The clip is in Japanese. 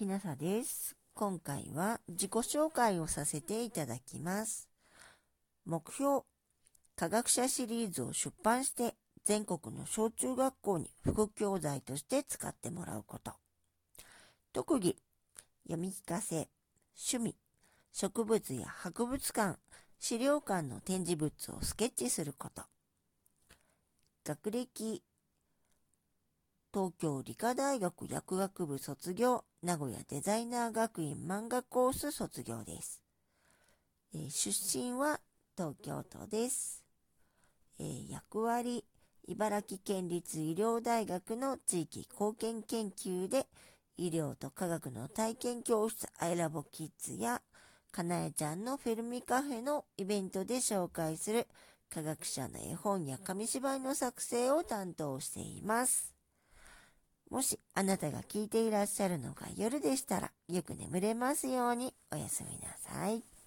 きなさです。今回は自己紹介をさせていただきます。目標、科学者シリーズを出版して全国の小中学校に副教材として使ってもらうこと。特技、読み聞かせ、趣味、植物や博物館、資料館の展示物をスケッチすること。学歴、東京理科大学薬学部卒業、名古屋デザイナー学院漫画コース卒業です。えー、出身は東京都です。えー、役割、茨城県立医療大学の地域貢献研究で、医療と科学の体験教室アイラボキッズや、かなえちゃんのフェルミカフェのイベントで紹介する科学者の絵本や紙芝居の作成を担当しています。もしあなたが聞いていらっしゃるのが夜でしたら、よく眠れますようにおやすみなさい。